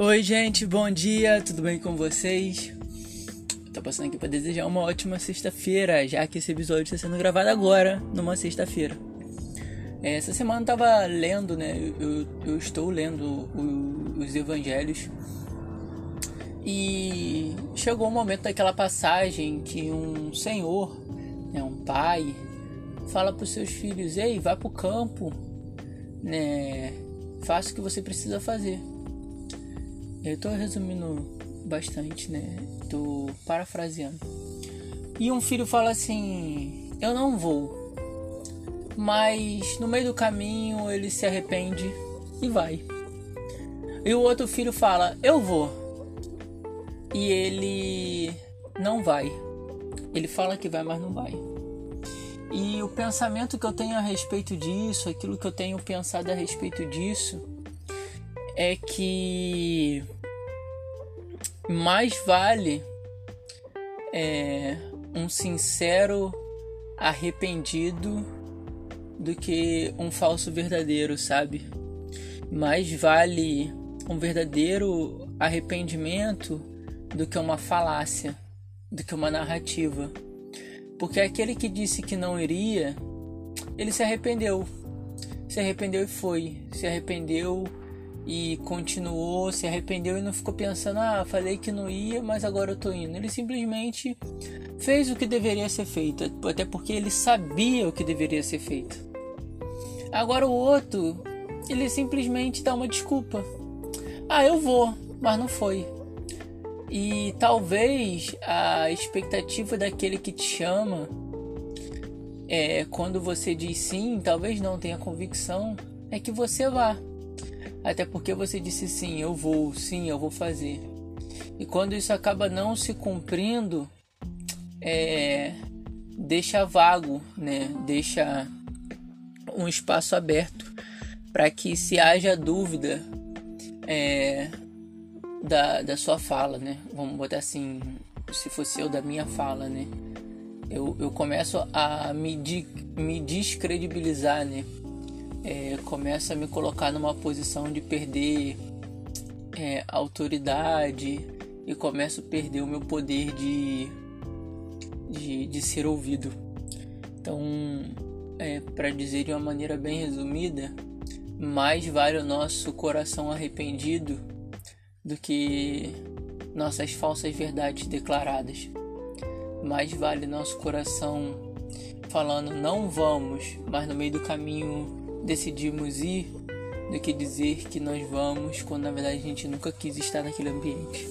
Oi, gente, bom dia, tudo bem com vocês? Tô passando aqui para desejar uma ótima sexta-feira, já que esse episódio está sendo gravado agora, numa sexta-feira. Essa semana eu tava lendo, né? Eu, eu estou lendo o, os evangelhos. E chegou o momento daquela passagem que um senhor, né, um pai, fala para os seus filhos: Ei, vá para o campo, né? Faça o que você precisa fazer. Eu tô resumindo bastante, né? Tô parafraseando. E um filho fala assim: Eu não vou. Mas no meio do caminho ele se arrepende e vai. E o outro filho fala: Eu vou. E ele não vai. Ele fala que vai, mas não vai. E o pensamento que eu tenho a respeito disso, aquilo que eu tenho pensado a respeito disso, é que mais vale é, um sincero arrependido do que um falso verdadeiro, sabe? Mais vale um verdadeiro arrependimento do que uma falácia, do que uma narrativa. Porque aquele que disse que não iria, ele se arrependeu. Se arrependeu e foi. Se arrependeu e continuou, se arrependeu e não ficou pensando, ah, falei que não ia, mas agora eu tô indo. Ele simplesmente fez o que deveria ser feito, até porque ele sabia o que deveria ser feito. Agora o outro, ele simplesmente dá uma desculpa. Ah, eu vou, mas não foi. E talvez a expectativa daquele que te chama é quando você diz sim, talvez não tenha convicção, é que você vá. Até porque você disse sim, eu vou, sim, eu vou fazer. E quando isso acaba não se cumprindo, é, deixa vago, né? Deixa um espaço aberto para que se haja dúvida é, da, da sua fala, né? Vamos botar assim, se fosse eu da minha fala, né? Eu, eu começo a me, me descredibilizar, né? É, começa a me colocar numa posição de perder é, autoridade e começo a perder o meu poder de, de, de ser ouvido. Então, é, para dizer de uma maneira bem resumida, mais vale o nosso coração arrependido do que nossas falsas verdades declaradas. Mais vale nosso coração falando não vamos, mas no meio do caminho decidimos ir do que dizer que nós vamos quando na verdade a gente nunca quis estar naquele ambiente.